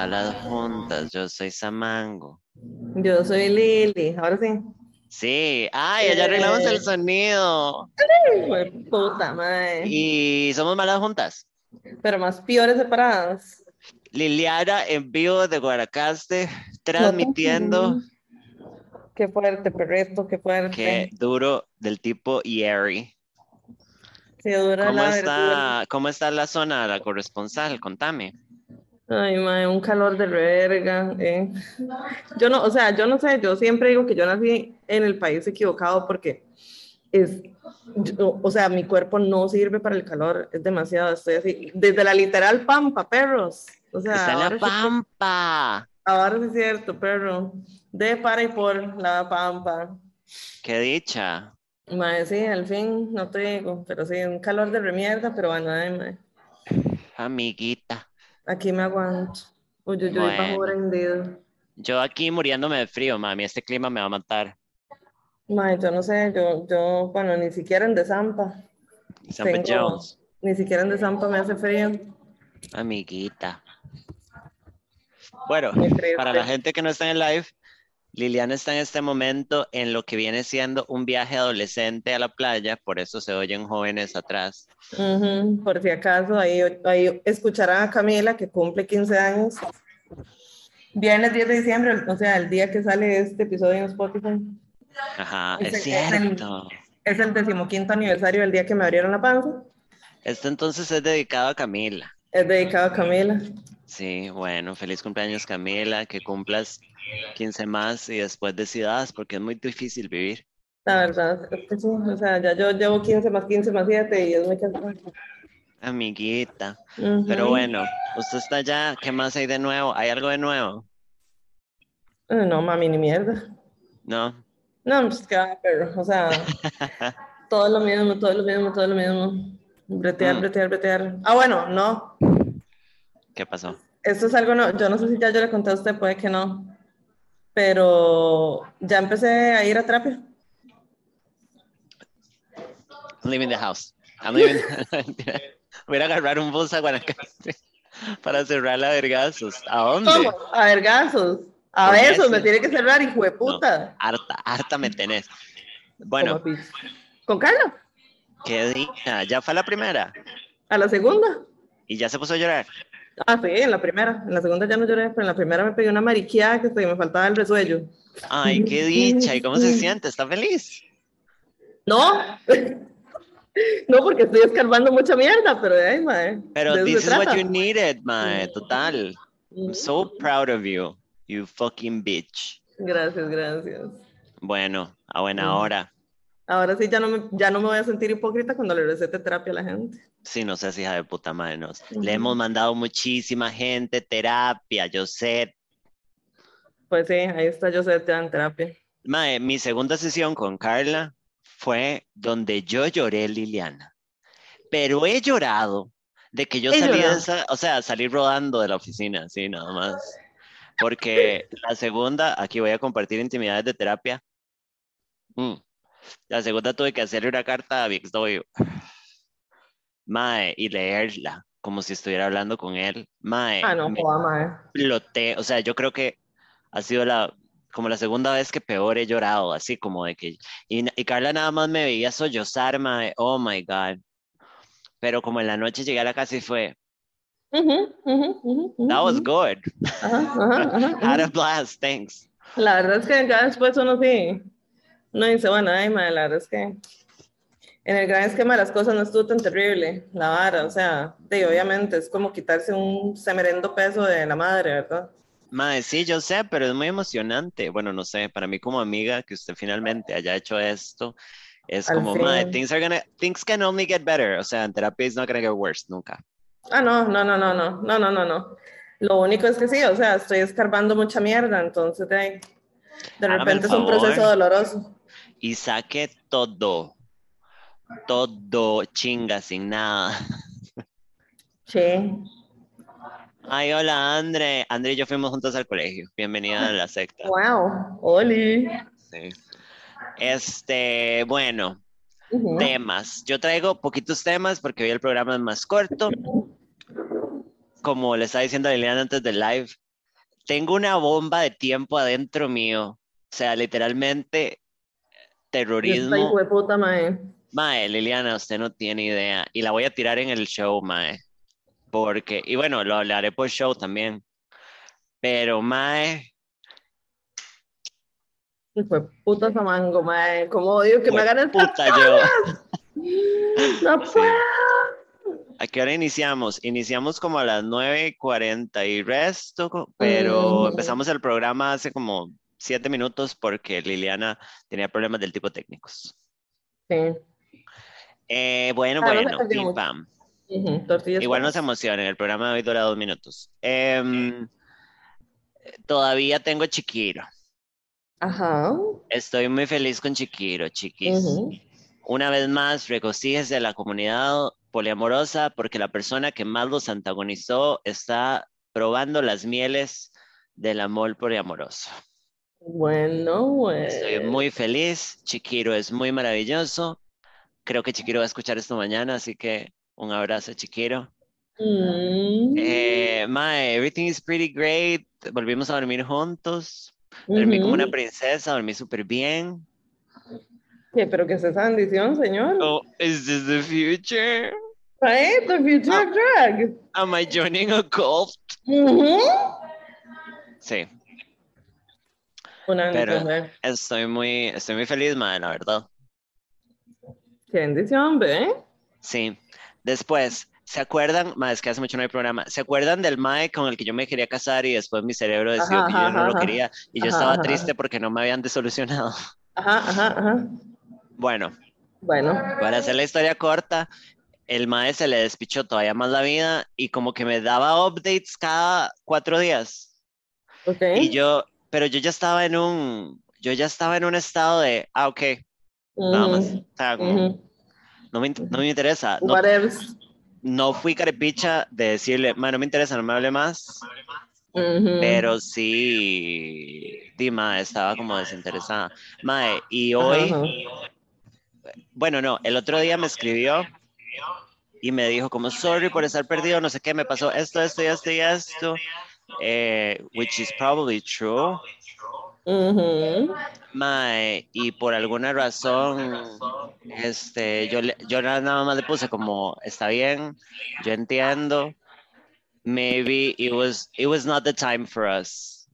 Malas Juntas. Yo soy Samango. Yo soy Lili, ahora sí. Sí, ay, ya arreglamos el sonido. Ay, puta madre. Y somos Malas Juntas. Pero más peores separadas. Liliana en vivo de Guanacaste, transmitiendo. Qué fuerte, perrito, qué fuerte. Qué duro del tipo Yeri. Qué dura ¿Cómo la está. ¿Cómo está la zona, la corresponsal? Contame. Ay, madre, un calor de verga. eh. Yo no, o sea, yo no sé, yo siempre digo que yo nací en el país equivocado porque es, yo- o sea, mi cuerpo no sirve para el calor, es demasiado, estoy así, desde la literal pampa, perros. O sea, Está la ahora sí- pampa. Ahora sí es cierto, perro. De para y por la pampa. Qué dicha. Mae, sí, al fin, no te digo, pero sí, un calor de remierda, pero bueno, ay, mae, Amiguita. Aquí me aguanto. Uy, uy, uy, bajo rendido. Yo aquí muriéndome de frío, mami. Este clima me va a matar. Mae, yo no sé, yo, yo, bueno, ni siquiera en Desampa, San Tengo- Jones. ni siquiera en Desampa me hace frío. Amiguita. Bueno, para la gente que no está en el live, Liliana está en este momento en lo que viene siendo un viaje adolescente a la playa, por eso se oyen jóvenes atrás. Ujú, por si acaso, ahí, ahí escucharán a Camila que cumple 15 años. Viernes 10 de diciembre, o sea, el día que sale este episodio en Spotify. Ajá, Ese- es es el- cierto. Es el decimoquinto aniversario del día que me abrieron la panza. Esto entonces es dedicado a Camila. Es dedicado a Camila. Sí, bueno, feliz cumpleaños Camila, que cumplas 15 más y después decidas, porque es muy difícil vivir. La verdad, es que sí, o sea, ya yo llevo 15 más 15 más 7 y es muy cansado. Amiguita. Pero bueno, usted está allá, ¿qué más hay de nuevo? ¿Hay algo de nuevo? Eh, No, mami, ni mierda. ¿No? No, pues que va, pero, o sea, todo lo mismo, todo lo mismo, todo lo mismo. Bretear, Mm. bretear, bretear. Ah, bueno, no. ¿Qué pasó? Esto es algo, no, yo no sé si ya yo le conté a usted, puede que no. Pero ya empecé a ir a terapia. I'm leaving the house. I'm leaving. Voy a agarrar un bus a Guanacaste para cerrar la vergazos. ¿A dónde? ¿Cómo? A vergazos. A besos, eso. me tiene que cerrar, hijo de No, puta. harta, harta me tenés. Bueno. ¿Con Carla? qué dicha. Ya fue la primera ¿A la segunda? y ya se puso a llorar. Ah, sí, en la primera. En la segunda ya no lloré, pero en la primera me pegué una mariqueada que me faltaba el resuello. Ay, qué dicha. ¿Y cómo se siente? ¿Está feliz? No. no, porque estoy escarbando mucha mierda, pero de ahí, mae. Pero de this is what you needed, mae. Total. I'm so proud of you, you fucking bitch. Gracias, gracias. Bueno, a buena hora. Ahora sí, ya no, me, ya no me voy a sentir hipócrita cuando le recete terapia a la gente. Sí, no sé si hija de puta madre nos. Ujú. Le hemos mandado muchísima gente terapia, sé. Pues sí, ahí está José te dan terapia. Mae, mi segunda sesión con Carla fue donde yo lloré, Liliana. Pero he llorado de que yo He salí de esa, o sea, salí rodando de la oficina, sí, nada más. Porque la segunda, aquí voy a compartir intimidades de terapia. Mm. La segunda tuve que hacerle una carta a mi exnovio. Mae, y leerla como si estuviera hablando con él. Mae, Ah, no, joda, mae. exploté. O sea, yo creo que ha sido la, como la segunda vez que peor he llorado, así como de que. Y, y Carla nada más me veía sollozar, mae. Oh my God. Pero como en la noche llegué a la casa y fue, Ujú, ujú, ujú, ujú, that was good. Had a blast, thanks. La verdad es que ya después uno sí, uno dice, bueno, ay, madre, la verdad es que en el gran esquema de las cosas no estuvo tan terrible, la vara, o sea, de, obviamente es como quitarse un semerendo peso de la madre, ¿verdad? Mae, sí, yo sé, pero es muy emocionante. Bueno, no sé, para mí como amiga que usted finalmente haya hecho esto, es Al como, fin. things are gonna, things can only get better. O sea, en terapia it's not gonna get worse, nunca. Ah, no, no, no, no, no, no, no, no, no. Lo único es que sí, o sea, estoy escarbando mucha mierda, entonces de, de repente es un proceso doloroso. Y saque todo, todo chinga sin nada. Sí. Ay, hola, Andre. Andre y yo fuimos juntos al colegio. Bienvenida a la secta. Wow, Oli. Sí. Este, bueno, temas. Yo traigo poquitos temas porque hoy el programa es más corto. como le estaba diciendo a Liliana antes del live, tengo una bomba de tiempo adentro mío. O sea, literalmente terrorismo. Mae. Mae, Liliana, usted no tiene idea. Y la voy a tirar en el show, Mae. Porque, y bueno, lo hablaré por show también. Pero, Mae, de puta Samango, mae. Como odio que me hagan el puta yo. No Sí. puedo. ¿A qué hora iniciamos? Iniciamos como a las 9.40 y resto, co- pero Mm. empezamos el programa hace como siete minutos porque Liliana tenía problemas del tipo técnicos. Sí. Eh, bueno, Ah, bueno, pim, pam. Igual no se emocionen, el programa de hoy dura dos minutos. Em, todavía tengo Chiquiro. Ajá. Estoy muy feliz con Chiquiro, chiquis. Una vez más, regocíjese de la comunidad poliamorosa porque la persona que más los antagonizó está probando las mieles del amor poliamoroso. Bueno, bueno. Estoy muy feliz. Chiquiro es muy maravilloso. Creo que Chiquiro va a escuchar esto mañana, así que un abrazo, Chiquiro. Mm. Eh, Mae, everything is pretty great. Volvimos a dormir juntos. Dormí como una princesa, dormí súper bien. ¿Qué? ¿Pero qué es esa bendición, señor? Oh, is this the future? Right, the future Ah. of drag. Am I joining a cult? Ujú. Sí, Una Pero- estoy muy, estoy muy feliz, mae, la verdad. Qué bendición, ¿ve? Sí. Después, ¿se acuerdan? Mae, es que hace mucho no hay programa. ¿Se acuerdan del mae con el que yo me quería casar y después mi cerebro decidió Ajá, que yo ajá, no lo ajá. quería y yo estaba triste porque no me habían desolucionado? Ajá, ajá, ajá. Bueno, Bueno. para hacer la historia corta, el mae se le despichó todavía más la vida y como que me daba updates cada cuatro días. Ok. Y yo, pero yo ya estaba en un, yo ya estaba en un estado de, ah, ok, nada más. O sea, como, no, me, no me interesa. No, fui carepicha de decirle, "Ma, no me interesa, no me hable más. Ujú. Pero sí, Dima estaba como desinteresada. Mae, y hoy, bueno, no, el otro día me escribió y me dijo como, sorry por estar perdido, no sé qué, me pasó esto, esto y esto y esto, eh, which is probably true. Ujú. Mae, y por alguna razón, este, yo, yo na- nada más le puse como, está bien, yo entiendo, maybe it was, it was not the time for us,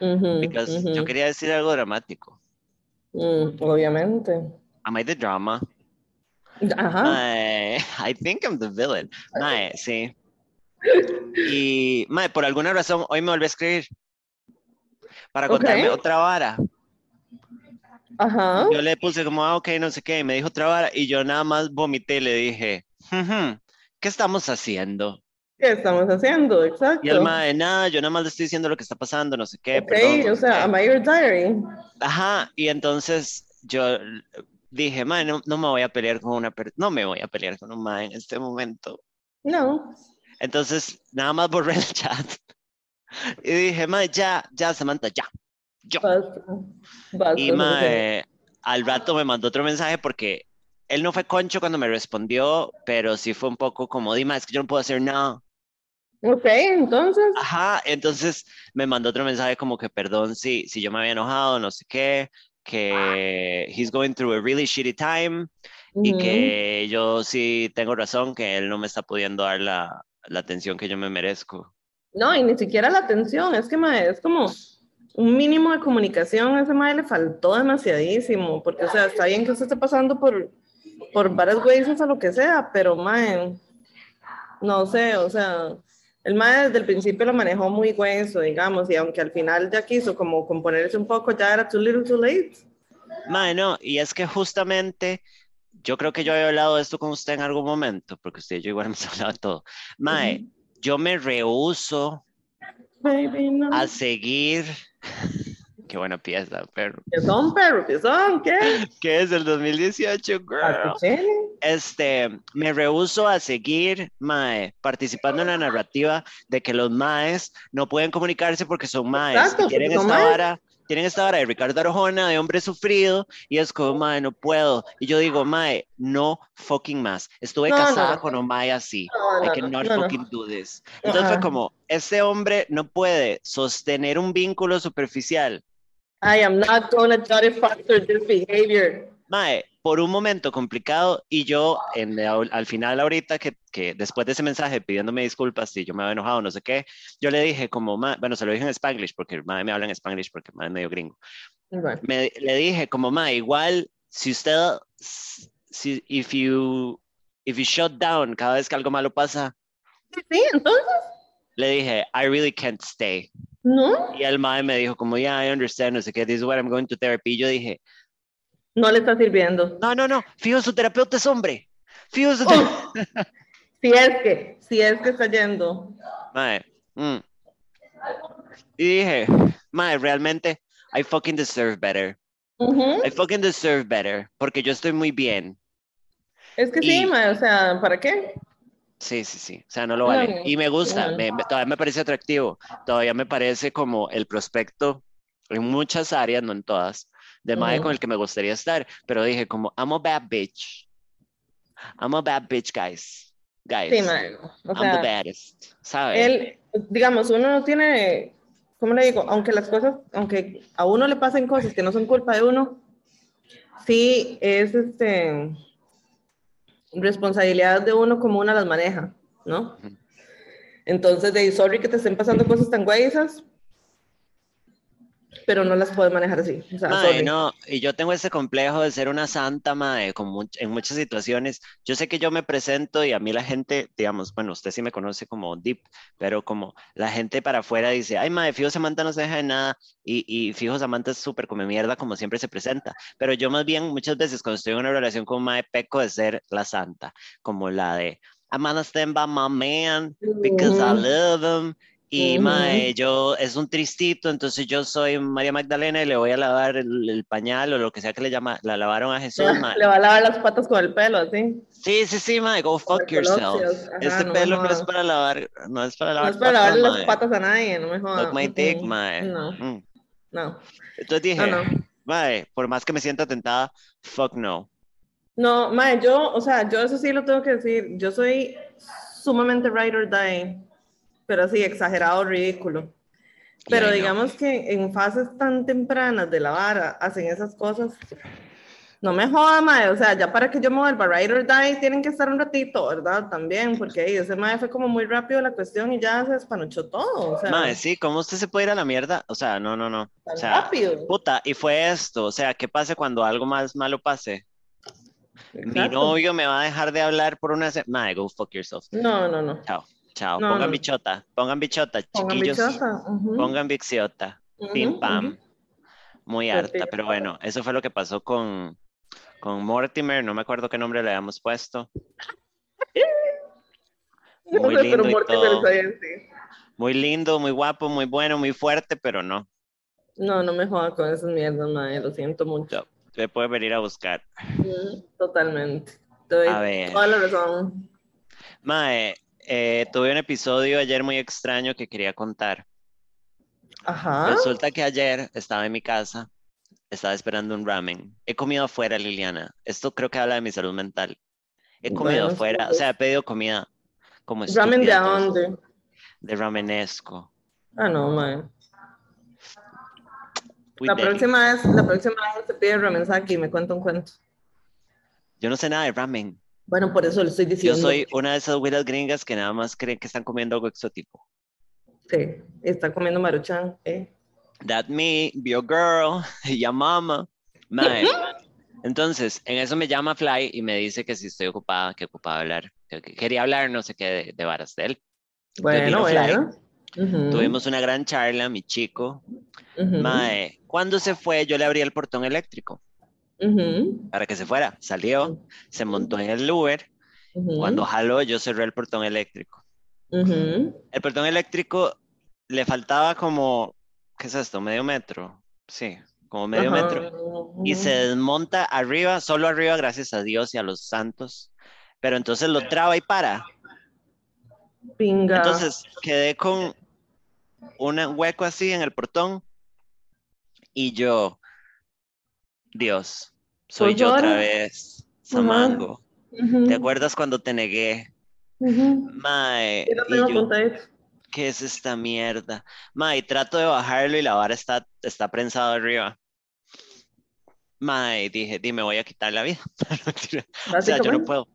Ujú, because ujú. yo quería decir algo dramático. Mm, obviamente. Am I the drama? Ajá. Mae, I think I'm the villain. Mae, sí. Y, mae, por alguna razón, hoy me volví a escribir para contarme otra vara. Ajá. Yo le puse como, ah, ok, no sé qué, y me dijo otra vara, y yo nada más vomité y le dije, "Ujú, ¿qué estamos haciendo? ¿Qué estamos haciendo? Exacto. Y el mae, nada, yo nada más le estoy diciendo lo que está pasando, no sé qué, Ok, perdón, no o sea, qué". am I your diary? Ajá, y entonces yo dije, mae, no, no me voy a pelear con una persona, no me voy a pelear con un mae en este momento. No. Entonces, nada más borré el chat. Y dije, mae, ya, ya, Samantha, ya, yo. Basta. Basta. Y mae, al rato me mandó otro mensaje porque él no fue concho cuando me respondió, pero sí fue un poco como, Dima, es que yo no puedo hacer nada. Ok, entonces. Ajá, entonces me mandó otro mensaje como que perdón si, si yo me había enojado, no sé qué, que he's going through a really shitty time y ujú. que yo sí tengo razón, que él no me está pudiendo dar la, la atención que yo me merezco. No, y ni siquiera la atención, es que mae, es como un mínimo de comunicación, a ese mae le faltó demasiadísimo, porque o sea, está bien que usted esté pasando por, por varias veces o lo que sea, pero mae, no sé, o sea, el mae desde el principio lo manejó muy hueso, digamos, y aunque al final ya quiso como componerse un poco, ya era too little too late. Mae, no, y es que justamente yo creo que yo había hablado de esto con usted en algún momento, porque usted y yo igual hemos hablado de todo. Mae, yo me rehuso Baby, no. a seguir. Qué buena pieza, perro. ¿Qué son, perro? ¿Qué son? ¿Qué? ¿Qué es el 2018, girl? Este, me rehuso a seguir, mae, participando en la narrativa de que los maes no pueden comunicarse porque son maes. Exacto, y quieren esta vara tienen esta hora de Ricardo Arjona, de hombre sufrido, y es como, mae, no puedo. Y yo digo, mae, no fucking más. Estuve No, casada no. con un mae así. No, I no, cannot no, no. fucking do this. Entonces fue Ajá. como, este hombre no puede sostener un vínculo superficial. I am not gonna foster this behavior. Mae, por un momento complicado y yo en, al, al final ahorita que, que después de ese mensaje pidiéndome disculpas si yo me había enojado, no sé qué, yo le dije como, mae, bueno, se lo dije en Spanglish porque mae me habla en Spanglish porque mae es medio gringo. Bueno, Me, le dije como, mae, igual si usted, si, if you, if you shut down cada vez que algo malo pasa, sí, entonces, le dije, I really can't stay. no, Y el mae me dijo como, yeah, I understand, no sé qué, this is what I'm going to therapy. Y yo dije, no le está sirviendo. no, no, no, fijo, su terapeuta es hombre. Fijo, su Oh, si es que, si es que está yendo. Mae, mm. Y dije, mae, realmente, I fucking deserve better. Ujú. I fucking deserve better. Porque yo estoy muy bien. Es que Y- sí, ma, o sea, ¿para qué? Sí, sí, sí. O sea, no lo vale. Y me gusta, me- todavía me parece atractivo. Todavía me parece como el prospecto en muchas áreas, no en todas, de mae Ujú. con el que me gustaría estar. Pero dije como, I'm a bad bitch. I'm a bad bitch, guys. Guys. Sí, o I'm the baddest. ¿Sabes? él, digamos, uno no tiene, ¿cómo le digo? Aunque las cosas, aunque a uno le pasen cosas que no son culpa de uno, sí es este responsabilidad de uno como uno las maneja, ¿no? Entonces, de sorry que te estén pasando cosas tan guayas, pero no las puedes manejar así. O sea, sorry. no, y yo tengo ese complejo de ser una santa, mae, con much- en muchas situaciones. Yo sé que yo me presento y a mí la gente, digamos, bueno, usted sí me conoce como Deep, pero como la gente para afuera dice, ay, mae, fijo Samantha no se deja de nada y, y fijo Samantha es súper come mierda como siempre se presenta. Pero yo más bien muchas veces cuando estoy en una relación con mae peco de ser la santa, como la de, I'm gonna stand by my man because I Ujú. love him. Y Ujú. mae, yo es un tristito, entonces yo soy María Magdalena y le voy a lavar el, el pañal o lo que sea que le llama, la lavaron a Jesús, mae. Le va a lavar las patas con el pelo, así. Sí, sí, sí, mae, go fuck yourself. Ajá, Este no pelo no es para lavar, no es para No lavar es para lavarle las patas a nadie, no me jodas. My dick, mae. No, Mm. no. Entonces dije, No, no. mae, por más que me sienta tentada, fuck no. No, mae, yo, o sea, yo eso sí lo tengo que decir. Yo soy sumamente ride or die, pero así, exagerado, ridículo. Pero no. digamos que en fases tan tempranas de la vara hacen esas cosas. No me joda, mae. O sea, ya para que yo me vuelva ride or die, tienen que estar un ratito, ¿verdad? También, porque ahí ese mae fue como muy rápido la cuestión y ya se despanochó todo. O sea, Mae, sí, ¿cómo usted se puede ir a la mierda? O sea, no, no, no. O tan sea, rápido. puta, y fue esto, o sea, ¿qué pasa cuando algo más malo pase? Mi Exacto. novio me va a dejar de hablar por una semana. Mae, go fuck yourself. No, no, no. Chao, chao. No, pongan no. bichota, pongan bichota, Pongan chiquillos. bichota. Pongan bixiota, ujú, pim pam. Muy harta, pero bueno, eso fue lo que pasó con, con Mortimer, no me acuerdo qué nombre le habíamos puesto. Muy lindo pero y todo. Muy lindo, muy guapo, muy bueno, muy fuerte, pero no. No, no me jodas con esas mierdas, madre, lo siento mucho. Se puede venir a buscar. Totalmente. Te A ver. toda la razón. Mae, eh, tuve un episodio ayer muy extraño que quería contar. Ajá. Resulta que ayer estaba en mi casa, estaba esperando un ramen. He comido afuera, Liliana. Esto creo que habla de mi salud mental. He comido Bueno, afuera, o sí, sea, he pedido comida como ¿Ramen de dónde? De ramenesco. Ah, no. Uy, La próxima vez, la próxima vez te pide ramensaki y me cuenta un cuento. Yo no sé nada de ramen. Bueno, por eso le estoy Yo diciendo. soy una de esas güeras gringas que nada más creen que están comiendo algo exótico. Sí, está comiendo maruchan, ¿eh? That me, be your girl, ya mama. Mae. Entonces, en eso me llama Fly y me dice que si estoy ocupada, que ocupada hablar. que- que quería hablar, no sé qué, de, de varas de él. Bueno, bueno. Tuvimos una gran charla, mi chico. ujú, Mae, cuando se fue, yo le abrí el portón eléctrico para que se fuera. Salió, se montó en el Uber. Cuando jaló, yo cerré el portón eléctrico. El portón eléctrico le faltaba como, ¿qué es esto? ¿Medio metro? Sí, como medio metro. Y se desmonta arriba, solo arriba, gracias a Dios y a los santos. Pero entonces lo traba y para. Pinga. Entonces quedé con un hueco así en el portón Y yo, Dios, soy Pues yo otra vez, Samango. ¿Te acuerdas cuando te negué? Mae, yo, apuntadito. ¿qué es esta mierda? Mae, trato de bajarlo y la vara está, está prensada arriba. Mae, dije, dime, voy a quitar la vida. O sea, yo no puedo.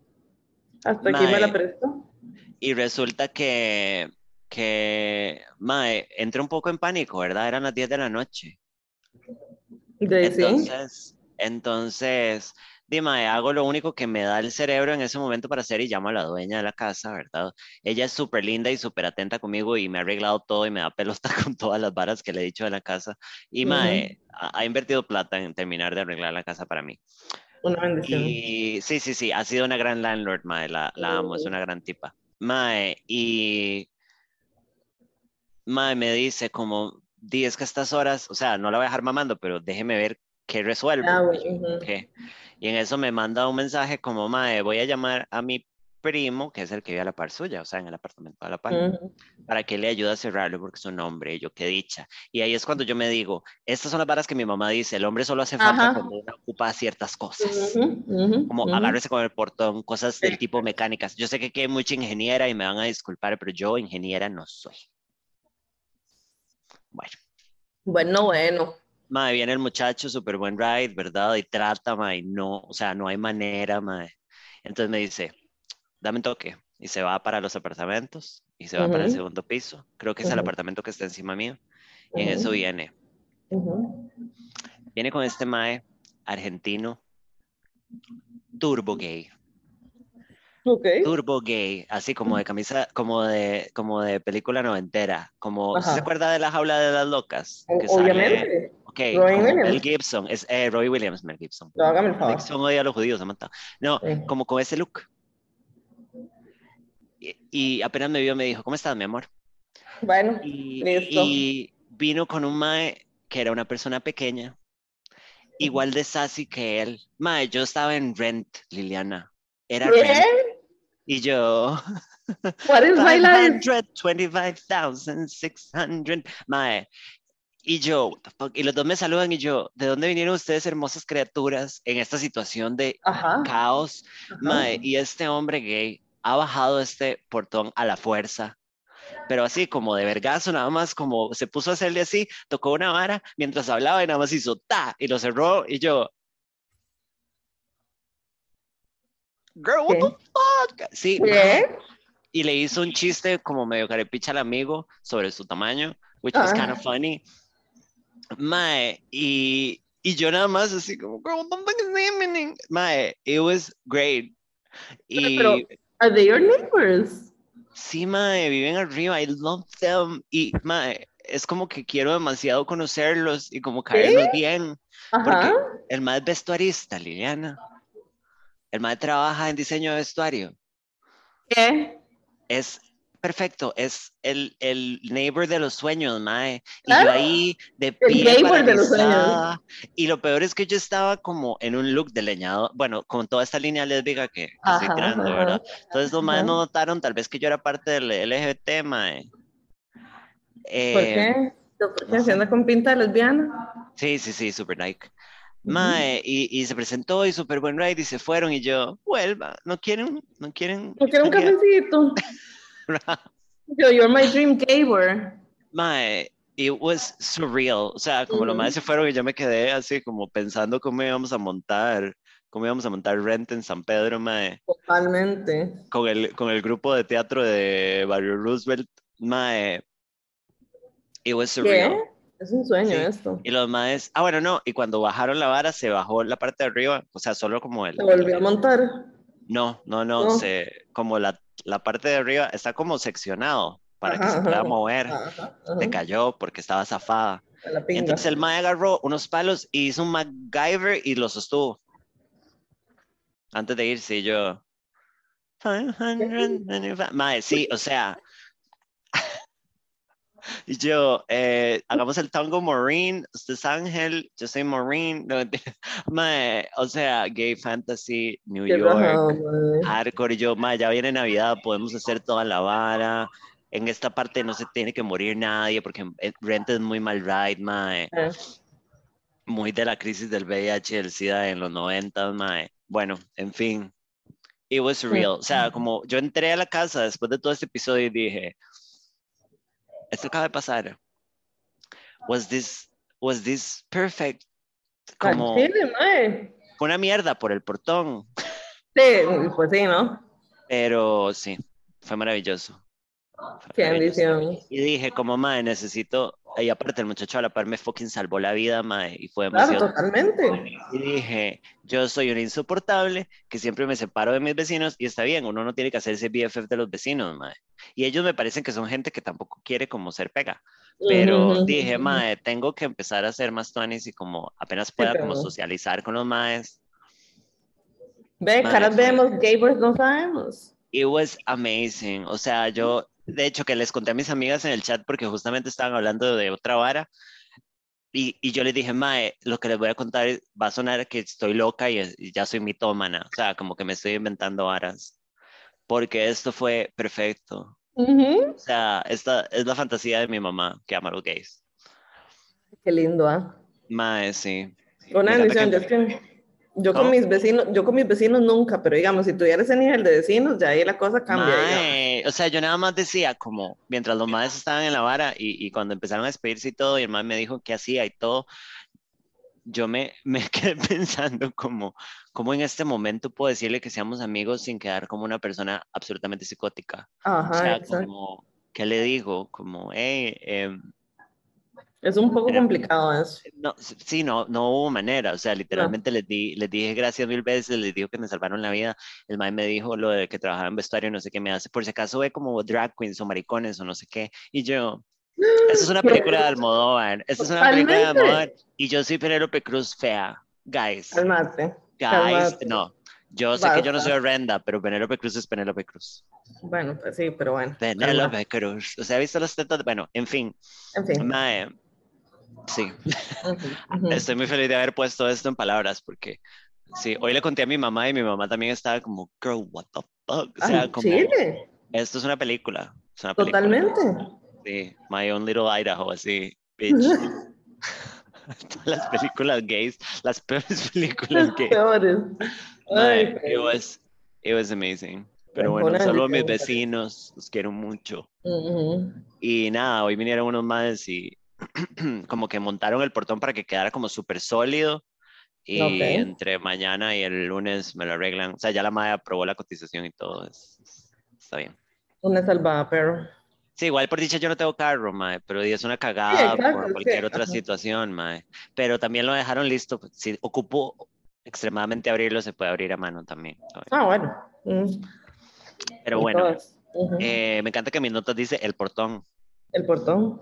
hasta aquí me la Mae, prestó. y resulta que, que, mae, entré un poco en pánico, ¿verdad? Eran las 10 de la noche. Entonces, entonces, dime, hago lo único que me da el cerebro en ese momento para hacer y llamo a la dueña de la casa, ¿verdad? Ella es súper linda y súper atenta conmigo y me ha arreglado todo y me da pelota con todas las varas que le he dicho de la casa. Y Ujú. mae, ha, ha invertido plata en terminar de arreglar la casa para mí. Una bendición. Y sí, sí, sí, ha sido una gran landlord, mae, la, la amo, es una gran tipa. Mae, y mae me dice como, di, es que a estas horas, o sea, no la voy a dejar mamando, pero déjeme ver qué resuelvo. Ah, bueno, ujú. "¿Qué?". Y en eso me manda un mensaje como, mae, voy a llamar a mi primo, que es el que vive a la par suya, o sea, en el apartamento a la par, Ujú. para que le ayude a cerrarlo porque es un hombre, y yo qué dicha. Y ahí es cuando yo me digo, estas son las varas que mi mamá dice, el hombre solo hace falta Ajá. cuando uno ocupa ciertas cosas Ujú, ujú, como ujú. agárrese con el portón, cosas del tipo mecánicas. Yo sé que aquí hay mucha ingeniera y me van a disculpar, pero yo ingeniera no soy. Bueno, Bueno, bueno. mae, viene el muchacho, súper buen ride, ¿verdad? Y trata, mae, no, o sea, no hay manera, mae. Entonces me dice, dame un toque. Y se va para los apartamentos y se va para el segundo piso. Creo que es el apartamento que está encima mío. Y en eso viene. Viene con este mae argentino, turbo gay. Ok. Turbo gay, así como de camisa, como de, como de película noventera, como, ¿sí ¿se Ajá. acuerda de la jaula de las locas? Que sale, Obviamente. ok, Roy como Mel Williams. Gibson, es eh, Roy Williams, Mel Gibson. No, hágame el Mel favor. Gibson odia a los judíos, se mata. No, Sí. como con ese look. Y, y apenas me vio, me dijo, ¿cómo estás, mi amor? Bueno, Y, listo. y vino con un mae que era una persona pequeña, igual de sassy que él. Mae, yo estaba en Rent, Liliana. Era Rent. Y yo, What is my life? 525,600. Mae. Y yo, what the fuck? y los dos me saludan y yo, ¿de dónde vinieron ustedes, hermosas criaturas, en esta situación de Ajá. caos? ajá. Mae, y este hombre gay ha bajado este portón a la fuerza, pero así como de vergazo, nada más como se puso a hacerle así, tocó una vara mientras hablaba y nada más hizo ta y lo cerró y yo, girl, what the fuck? Sí, ¿Qué? y le hizo un chiste como medio carepicha al amigo sobre su tamaño, which was kind of Ah. funny. Mae, y, y yo nada más así como, girl, what the fuck is happening? Mae, it was great. Y Pero, are they your neighbors? sí, mae, viven arriba, I love them. Y mae, es como que quiero demasiado conocerlos y como caernos bien, porque Ajá. el mae es vestuarista, Liliana. El mae trabaja en diseño de vestuario. ¿Qué? es perfecto, es el, el neighbor de los sueños, mae. Y yo Claro. ahí de El pie neighbor de los sueños. paralizada. Y lo peor es que yo estaba como en un look de leñador, bueno, con toda esta línea lésbica que, que estoy Ajá, tirando, ajá, ¿verdad? Entonces los maes no notaron tal vez que yo era parte del LGBT, mae. ¿Por Eh, qué? ¿Por qué no se sé. anda con pinta de lesbiana? Sí, sí, sí, super like. Mae, y, y se presentó y super buen ride y se fueron y yo, vuelva, no quieren, no quieren. ¿No quiero un cafecito? a-?" Yo, you're my dream neighbor. Mae, it was surreal. O sea, como los Ujú. maes se fueron y yo me quedé así como pensando cómo íbamos a montar, cómo íbamos a montar Rent en San Pedro, mae, Totalmente. con el, con el grupo de teatro de Barrio Roosevelt, mae. It was surreal. ¿Qué? Es un sueño Sí. esto. Y los maes, ah, bueno, no, y cuando bajaron la vara se bajó la parte de arriba, o sea, solo como el, Se volvió a montar. no, no, no, No. se, como la, la parte de arriba está como seccionado para que Ajá, se pueda ajá. mover. Ajá, Se cayó porque estaba zafada. Entonces el mae agarró unos palos y hizo un MacGyver y lo sostuvo. Antes de irse, yo. 525. Mae, sí, o sea. Y yo, eh, hagamos el tango Maureen, usted es Ángel, yo soy Maureen. No, mae, o sea, gay fantasy, New Qué York, hardcore. Yo, mae, ya viene Navidad, podemos hacer toda la vara. En esta parte no se tiene que morir nadie porque eh, Rent es muy mal ride, mae. Eh, muy de la crisis del VIH el SIDA en los 90, mae. Bueno, en fin, it was real. O sea, como yo entré a la casa después de todo este episodio y dije, esto acaba de pasar. Was this, was this perfect? Como fue una mierda por el portón, Sí, pues sí, ¿no? pero sí, fue maravilloso. Fue Qué maravilloso. Y dije, como mae, necesito, y aparte el muchacho a la par me fucking salvó la vida, mae, y fue Claro, demasiado totalmente. Y dije, yo soy un insoportable que siempre me separo de mis vecinos y está bien, uno no tiene que hacerse BFF de los vecinos, mae. Y ellos me parecen que son gente que tampoco quiere como ser pega. Pero Ujú. dije, mae, tengo que empezar a ser más tuanis y como apenas pueda como pero- socializar con los maes. Ve, caras vemos, gamers no sabemos. It was amazing. O sea, yo, de hecho, que les conté a mis amigas en el chat porque justamente estaban hablando de otra vara. Y, y yo les dije, Mae, lo que les voy a contar va a sonar que estoy loca y, y ya soy mitómana. O sea, como que me estoy inventando varas. Porque esto fue perfecto. Ujú. O sea, esta es la fantasía de mi mamá que ama los gays. Qué lindo, ¿ah? Mae, sí. Una encanta bendición. Yo, que- yo con ¿Cómo? mis vecinos, yo con mis vecinos nunca, pero digamos, si tuviera ese nivel de vecinos, ya ahí la cosa cambia. Mae, o sea, yo nada más decía como, mientras los maes estaban en la vara y, y cuando empezaron a despedirse y todo, y el mae me dijo qué hacía y todo, yo me, me quedé pensando como, como en este momento puedo decirle que seamos amigos sin quedar como una persona absolutamente psicótica. O Ajá, sea, exacto. como, ¿qué le digo? Como, hey, em, Es un poco Pero- complicado eso. no, sí, no, no hubo manera, o sea, literalmente les di, les dije gracias mil veces, les digo que me salvaron la vida, el mae me dijo lo de que trabajaba en vestuario, no sé qué me hace, por si acaso ve como drag queens o maricones o no sé qué, y yo, esta es una película de Almodóvar, esta es una película de. Almodóvar, y yo soy Penélope Cruz fea, guys, Calmate. guys, calmate. no, yo sé que yo no Basta. soy horrenda, pero Penélope Cruz es Penélope Cruz, Bueno, pues sí, pero bueno. Penélope Cruz, o sea, ¿ha visto las tetas? Bueno, en fin, En fin. mae, sí. Estoy muy feliz de haber puesto esto en palabras porque sí, hoy le conté a mi mamá y mi mamá también estaba como, girl, what the fuck? O sea, Ay, como, Chile, esto es una película. Es una película. totalmente. Sí, My Own Little Idaho, así, bitch. Todas las películas gays, las peores películas gays. Peores. Ay, it was, it was amazing. Pero bueno, solo mis bendición. vecinos, los quiero mucho. Ujú. Y nada, hoy vinieron unos más y como que montaron el portón para que quedara como súper sólido. Y Ok. entre mañana y el lunes me lo arreglan. O sea, ya la madre aprobó la cotización y todo. es- es- está bien. Una salvada, pero. Sí, igual por dicha yo no tengo carro, mae, pero es una cagada es por cualquier otra ajá. situación, mae. Pero también lo dejaron listo. pues, Si ocupo extremadamente abrirlo, se puede abrir a mano también. ¿sabes? Ah, bueno. Mm. Pero Y bueno, todas. Ujú. eh, me encanta que mis notas dice el portón. El portón.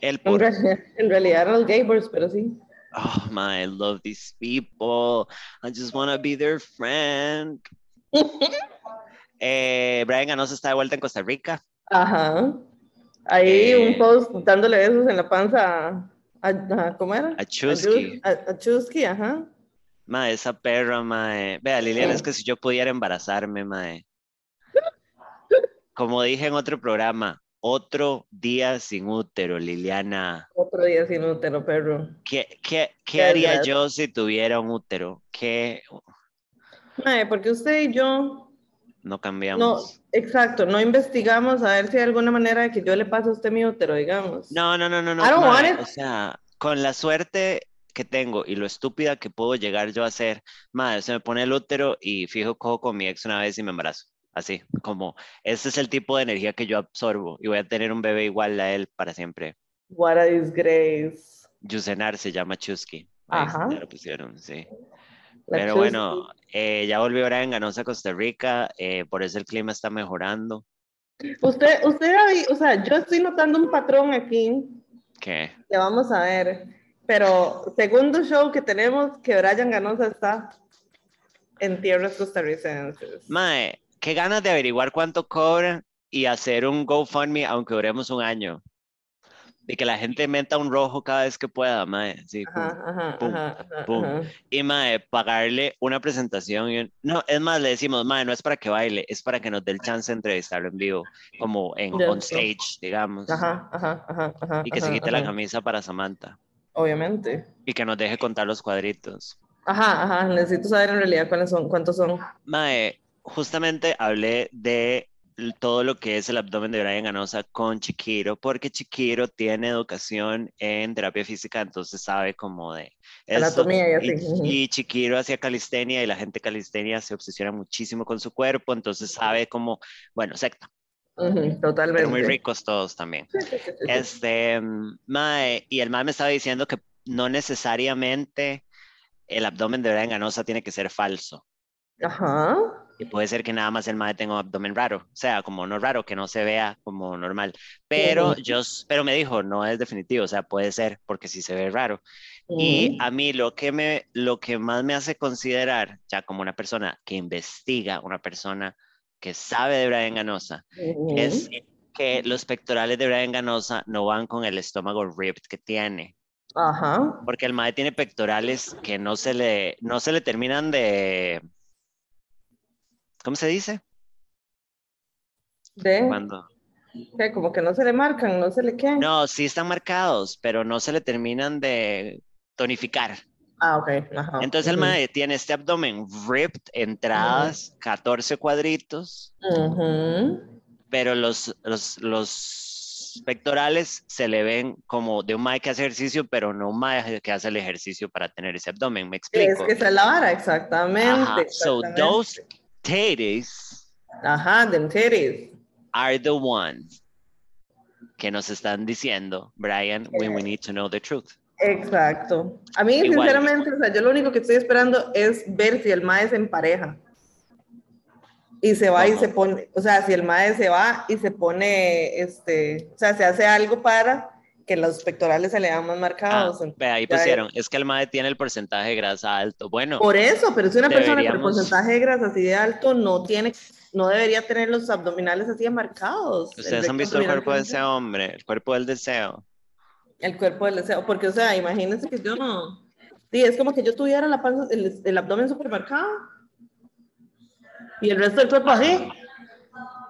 El En, realidad, en realidad eran los pero sí. Oh my, I love these people. I just want to be their friend. Eh, Brian Ganosa está de vuelta en Costa Rica. Ajá. Ahí Eh. un post dándole besos en la panza a, a- a- ¿cómo era? A Chusky. A, a Chusky, ajá. Ma, esa perra, mae. Vea, Liliana, es que si yo pudiera embarazarme, mae. Como dije en otro programa, otro día sin útero, Liliana. Otro día sin útero, perro. ¿Qué, qué, qué haría yo si tuviera un útero? ¿Qué? Porque usted y yo, No no, cambiamos. exacto, no investigamos a ver si hay alguna manera de que yo le pase a usted mi útero, digamos. No, no, no, no, no. I don't mae, want it. O sea, con la suerte que tengo y lo estúpida que puedo llegar yo a ser, madre, se me pone el útero y fijo cojo con mi ex una vez y me embarazo. Así, como ese es el tipo de energía que yo absorbo y voy a tener un bebé igual a él para siempre. What a disgrace. Yusenar se llama Chusky. Ahí Ajá. Ya lo pusieron, sí. La Pero Chusky. bueno, eh, ya volvió en Ganosa, Costa Rica, eh, por eso el clima está mejorando. Usted, usted, o sea, yo estoy notando un patrón aquí ¿Qué? que vamos a ver. Pero segundo show que tenemos, que Brian Ganosa está en tierras costarricenses. Mae, qué ganas de averiguar cuánto cobran y hacer un GoFundMe aunque duremos un año. Y que la gente meta un rojo cada vez que pueda, mae. Sí, pum. Ajá, pum, ajá, pum. ajá. Y mae, pagarle una presentación. y un- No, es más, le decimos, mae, no es para que baile, es para que nos dé el chance de entrevistarlo en vivo, como en on stage, digamos. Ajá, ajá, ajá, ajá, Y que se quite la camisa para Samantha. Obviamente. Y que nos deje contar los cuadritos. Ajá, ajá, necesito saber en realidad cuáles son, cuántos son. Mae, justamente hablé de todo lo que es el abdomen de Brian Ganosa con Chiquiro, porque Chiquiro tiene educación en terapia física, entonces sabe como de anatomía y. Y, Chiquiro hacía calistenia y la gente calistenia se obsesiona muchísimo con su cuerpo, entonces sabe como, bueno, secta. totalmente. Pero muy ricos todos también. este, mae, y el mae me estaba diciendo que no necesariamente el abdomen de Brian Ganosa tiene que ser falso. Ajá. Y puede ser que nada más el mae tenga un abdomen raro, o sea, como no raro, que no se vea como normal. Pero yo, pero me dijo, no es definitivo, o sea, puede ser porque sí se ve raro. Y a mí lo que, me, lo que más me hace considerar, ya como una persona que investiga, una persona que sabe de Brian Ganosa, es que los pectorales de Brian Ganosa no van con el estómago ripped que tiene. Ajá. Porque el mae tiene pectorales que no se le, no se le terminan de, ¿Cómo se dice? De. Cuando... Que como que no se le marcan, no se le quedan. No, sí están marcados, pero no se le terminan de tonificar. Ah, ok. Ajá. Entonces el mae tiene este abdomen ripped, entradas, 14 cuadritos, pero los, los, los pectorales se le ven como de un mae que hace ejercicio, pero no un mae que hace el ejercicio para tener ese abdomen, ¿me explico? Es que se la vara, exactamente. Exactamente. So those titties Ajá, them titties. are the ones que nos están diciendo, Brian, when we need to know the truth. Exacto. A mí, Igual. sinceramente, o sea, yo lo único que estoy esperando es ver si el mae se empareja. Y se va y Ajá. se pone, o sea, si el mae se va y se pone, este, o sea, se hace algo para que los pectorales se le vean más Ah, marcados. ve, ahí pusieron, es que el MAE tiene el porcentaje de grasa alto. Bueno, Por eso, pero si una persona con porcentaje de grasa así de alto no tiene, no debería tener los abdominales así de marcados. Ustedes han visto el cuerpo de ese hombre, el cuerpo del deseo. El cuerpo del deseo, porque, o sea, imagínense que yo no. Sí, es como que yo tuviera la panza, el, el abdomen súper marcado. Y el resto del cuerpo así.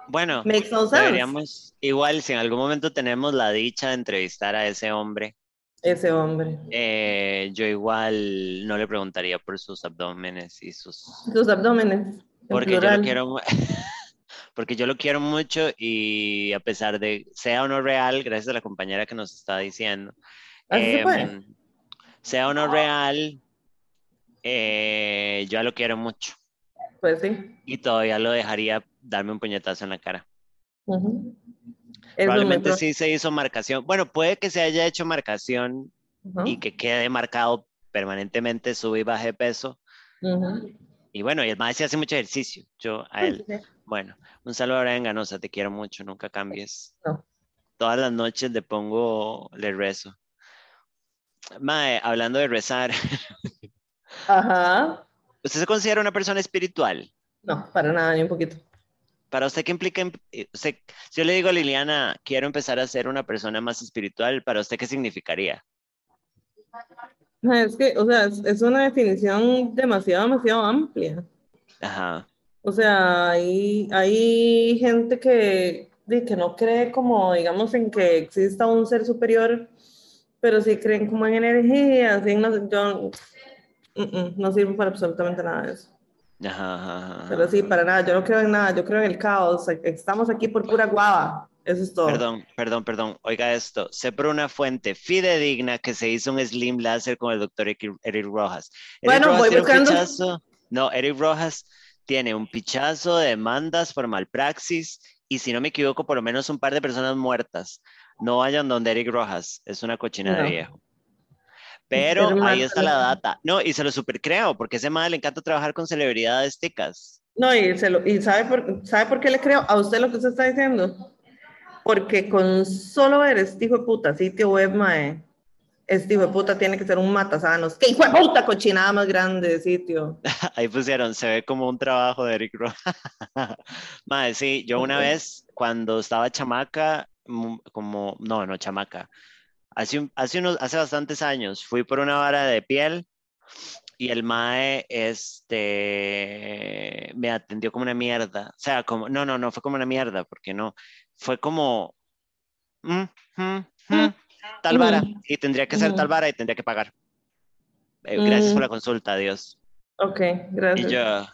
Bueno, deberíamos, igual si en algún momento tenemos la dicha de entrevistar a ese hombre, Ese hombre. eh, yo igual no le preguntaría por sus abdómenes y sus... Sus abdómenes. en Porque yo lo quiero, porque yo lo quiero mucho y a pesar de sea o no real, gracias a la compañera que nos está diciendo, em, sea o no real, eh, yo lo quiero mucho Pues sí. y todavía lo dejaría darme un puñetazo en la cara. Probablemente sí se hizo marcación. Bueno, puede que se haya hecho marcación y que quede marcado permanentemente, sube y baje de peso. Y bueno, y el maestro hace mucho ejercicio. Yo a él. Bueno, un saludo a Brian Ganosa, te quiero mucho, nunca cambies. No. Todas las noches le pongo, le rezo. Mae, hablando de rezar, Ajá. ¿usted se considera una persona espiritual? No, para nada, ni un poquito. Para usted, ¿qué implica? em- eh, usted- si yo le digo a Liliana, quiero empezar a ser una persona más espiritual, ¿para usted qué significaría? Es que, o sea, es, una definición demasiado, demasiado amplia. Ajá, O sea, hay, hay gente que, que no cree como, digamos, en que exista un ser superior, pero sí creen como en energías, en no, yo, mm, mm, no sirve para absolutamente nada de eso. Ajá, ajá, ajá. Pero sí, para nada, yo no creo en nada, yo creo en el caos, estamos aquí por pura guava, eso es todo. Perdón, perdón, perdón. Oiga esto. Sé por una fuente fidedigna que se hizo un slim láser con el doctor Eric Rojas. Eric Bueno, Rojas voy buscando. No, Eric Rojas tiene un pichazo de demandas por malpraxis y si no me equivoco, por lo menos un par de personas muertas. No vayan donde Eric Rojas, es una cochina de No. viejo. Pero ahí está la data. No, y se lo super creo, porque a ese madre le encanta trabajar con celebridades ticas. No, y, se lo- y sabe, por, ¿sabe por qué le creo a usted lo que usted está diciendo? Porque con solo ver este hijo de puta sitio web, mae, este hijo de puta tiene que ser un matasanos. ¡Qué hijo de puta cochinada más grande de sitio! Ahí pusieron, se ve como un trabajo de Eric Rojas. Madre, sí, yo una Ok. vez cuando estaba chamaca, mu- como, no, no chamaca, hace, hace, unos, hace bastantes años fui por una vara de piel y el mae, este, me atendió como una mierda. O sea, como, no, no, no fue como una mierda, porque no, fue como, mm, mm, mm, tal vara Ujú. y tendría que ser tal Ujú. vara y tendría que pagar. Eh, gracias por Mm. la consulta, adiós. Ok, Y gracias. yo,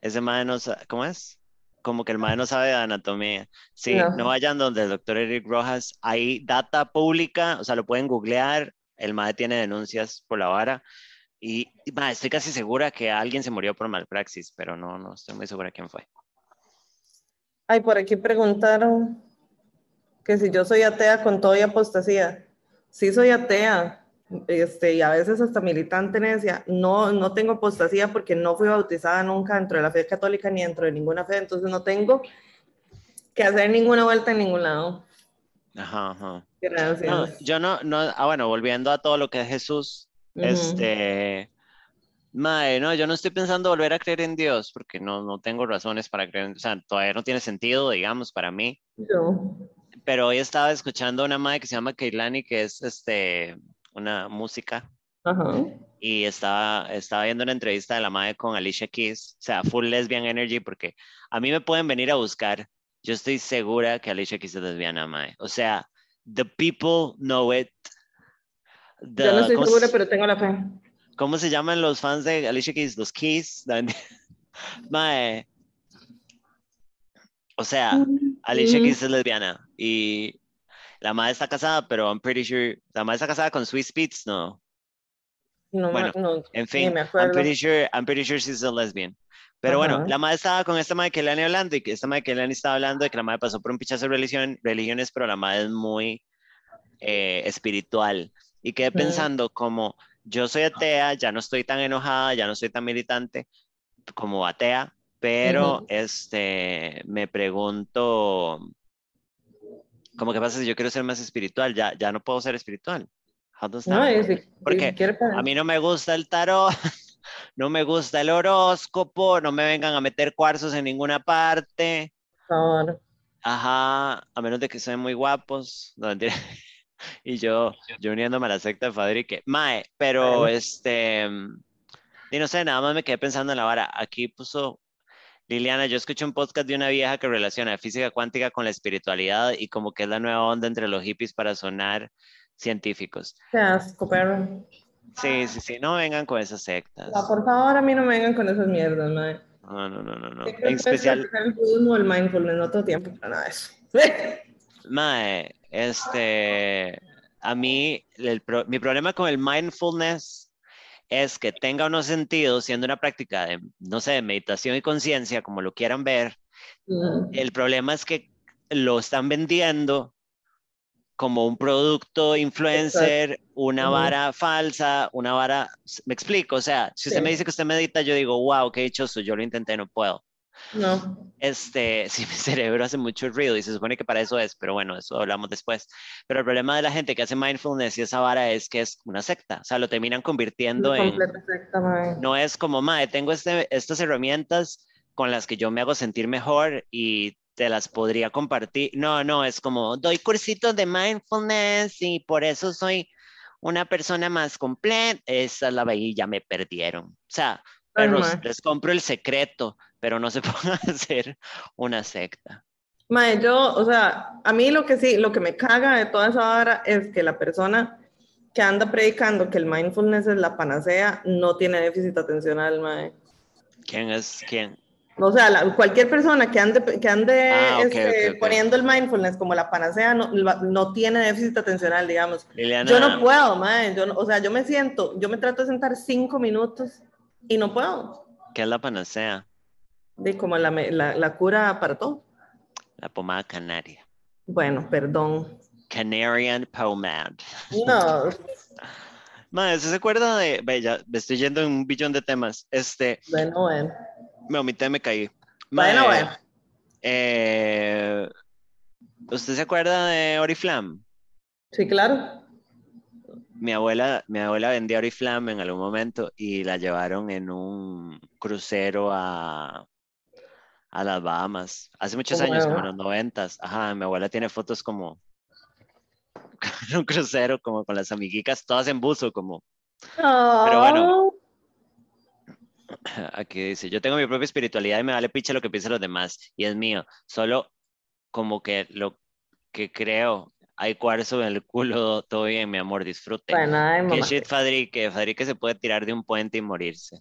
ese mae no sa- ¿cómo es? Como que el mae no sabe de anatomía. Sí, no No. vayan donde el doctor Eric Rojas. Hay data pública, o sea, lo pueden googlear. El mae tiene denuncias por la vara. Y, mae, estoy casi segura que alguien se murió por malpraxis, pero no, no estoy muy segura quién fue. Ay, por aquí preguntaron que si yo soy atea con todo y apostasía. Sí soy atea, este, y a veces hasta militante necia. No, no tengo apostasía porque no fui bautizada nunca dentro de la fe católica ni dentro de ninguna fe, entonces no tengo que hacer ninguna vuelta en ningún lado. Ajá, ajá. Gracias. No, yo no, no, ah, bueno, volviendo a todo lo que es Jesús, Ujú. este, mae, no, yo no estoy pensando volver a creer en Dios, porque no, no tengo razones para creer, en- o sea, todavía no tiene sentido, digamos, para mí, Yo. pero hoy estaba escuchando una madre que se llama Keilani, que es, este, una música, Ajá. y estaba, estaba viendo una entrevista de la madre con Alicia Keys, o sea, full lesbian energy, porque a mí me pueden venir a buscar, yo estoy segura que Alicia Keys es lesbiana, mae, o sea, the people know it. Yo no The- estoy ¿cómo segura, se- pero tengo la fe. ¿Cómo se llaman los fans de Alicia Keys? Los Keys. Mae. O sea, Alicia Ujú. Keys es lesbiana y la madre está casada, pero I'm pretty sure la madre está casada con Swiss Beats, no. No, Bueno, no, En fin, me I'm pretty sure, I'm pretty sure she's a lesbian. Pero bueno, la madre estaba con esta madre que Lani hablando y que esta madre que Lani estaba hablando de que la madre pasó por un pichazo de religión, religiones, pero la madre es muy eh, espiritual. Y quedé pensando como yo soy atea, ya no estoy tan enojada, ya no soy tan militante como atea, pero este me pregunto como que pasa si yo quiero ser más espiritual, ya, ya no puedo ser espiritual. No, y Porque A mí no me gusta el tarot, no me gusta el horóscopo, no me vengan a meter cuarzos en ninguna parte. por favor. Ajá, a menos de que sean muy guapos. No. Y yo, yo uniéndome a la secta de Fadrique. Mae, pero Bueno. este, y no sé, nada más me quedé pensando en la vara. Aquí puso Liliana, yo escuché un podcast de una vieja que relaciona física cuántica con la espiritualidad y como que es la nueva onda entre los hippies para sonar científicos. Asco, perro. Sí, sí, sí, no vengan con esas sectas. No, por favor, a mí no me vengan con esas mierdas, mae. No, no, no, no, no. En especial, el budismo el mindfulness, no todo tiempo para nada de eso. mae, este, a mí, el pro- mi problema con el mindfulness es que tenga unos sentidos siendo una práctica de, no sé, de meditación y conciencia, como lo quieran ver. El problema es que lo están vendiendo como un producto influencer, una vara falsa, una vara, me explico, o sea, si usted Sí. me dice que usted medita, yo digo, wow, qué dichoso, yo lo intenté, no puedo. No. este, sí, mi cerebro hace mucho ruido y se supone que para eso es, pero bueno, eso hablamos después. Pero el problema de la gente que hace mindfulness y esa vara es que es una secta, o sea, lo terminan convirtiendo en, secta, no es como, mae, tengo este, estas herramientas con las que yo me hago sentir mejor y te las podría compartir. No, no, es como, doy cursitos de mindfulness y por eso soy una persona más completa. Esa es la y ya me perdieron. O sea, mae. les compro el secreto, pero no se pongan a hacer una secta. Mae, yo, o sea, a mí lo que sí, lo que me caga de toda esa vara es que la persona que anda predicando que el mindfulness es la panacea no tiene déficit atencional, mae. ¿Quién es quién? O sea, la- cualquier persona que ande, que ande Ah, ok, este, ok, ok. poniendo el mindfulness como la panacea no, no tiene déficit atencional, digamos. Liliana, Yo no puedo, mae. Yo o sea, yo me siento, yo me trato de sentar cinco minutos y no puedo. ¿qué es la panacea? De como la, la, la cura para todo. La pomada canaria. Bueno, perdón. Canarian pomade. No, Madre, ¿usted se acuerda de.? Ya me estoy yendo en un billón de temas. Este, bueno, bueno. me vomité, me caí. Bueno, Mae, bueno. eh, ¿Usted se acuerda de Oriflam? Sí, claro. Mi abuela, mi abuela vendía Oriflam en algún momento y la llevaron en un crucero a, a las Bahamas. Hace muchos años, como en los noventas. Ajá, mi abuela tiene fotos como en un crucero, como con las amiguitas, todas en buzo, como Pero bueno. Aquí dice, yo tengo mi propia espiritualidad y me vale picha lo que piensen los demás y es mío. Solo como que lo que creo, hay cuarzo en el culo, todo bien, mi amor, disfrute. Bueno, ay, Que shit Fadrique, Fadrique se puede tirar de un puente y morirse.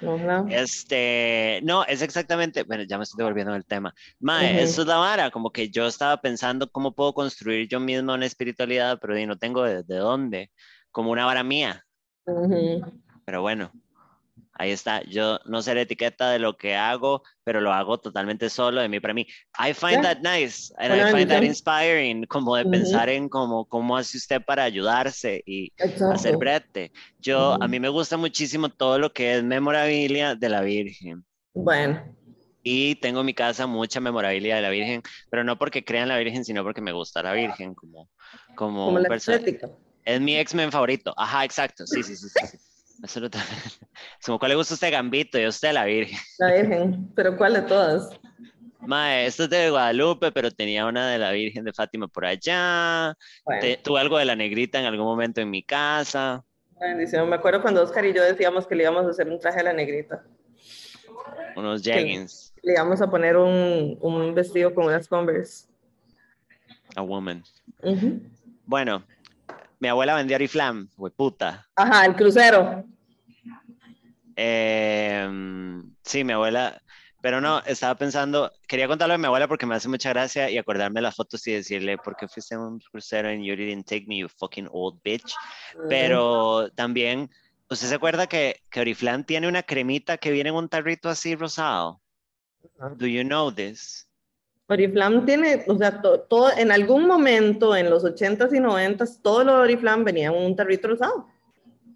Ajá. Este, no, es exactamente, bueno, ya me estoy devolviendo del tema. Mae, Ujú. eso es la vara, como que yo estaba pensando cómo puedo construir yo mismo una espiritualidad, pero no tengo de, de dónde, como una vara mía. Ujú. Pero bueno, ahí está. Yo no sé la etiqueta de lo que hago, pero lo hago totalmente solo de mí para mí. I find that nice and I find that inspiring, como de pensar en cómo, cómo hace usted para ayudarse y hacer brete. Yo, a mí me gusta muchísimo todo lo que es memorabilia de la Virgen. Bueno, Y tengo en mi casa mucha memorabilia de la Virgen, pero no porque crea en la Virgen, sino porque me gusta la Virgen, como, como, como un la perso- estética. Es mi X-Men favorito. Ajá, exacto. Sí, sí. sí, sí. Absolutamente. Es como, ¿cuál le gusta a usted Gambito y a usted la Virgen? La Virgen, pero ¿cuál de todas? Mae, esto es de Guadalupe, pero tenía una de la Virgen de Fátima por allá. Bueno, Te- tuve algo de la negrita en algún momento en mi casa. bendición. Me acuerdo cuando Oscar y yo decíamos que le íbamos a hacer un traje a la negrita. Unos jeggings. Le íbamos a poner un, un vestido con unas Converse. A woman. Ujú. Bueno, mi abuela vendía Oriflam, puta. Ajá, el crucero. Eh, sí, mi abuela, pero no, estaba pensando, quería contarlo de mi abuela porque me hace mucha gracia y acordarme las fotos y decirle, ¿por qué fuiste a un crucero and you didn't take me, you fucking old bitch? Pero también, ¿usted se acuerda que, que Oriflame tiene una cremita que viene en un tarrito así rosado? Do you know this? Oriflame tiene, o sea, to- todo, en algún momento en los 80s y 90s, todo lo de Oriflame venía en un tarrito rosado.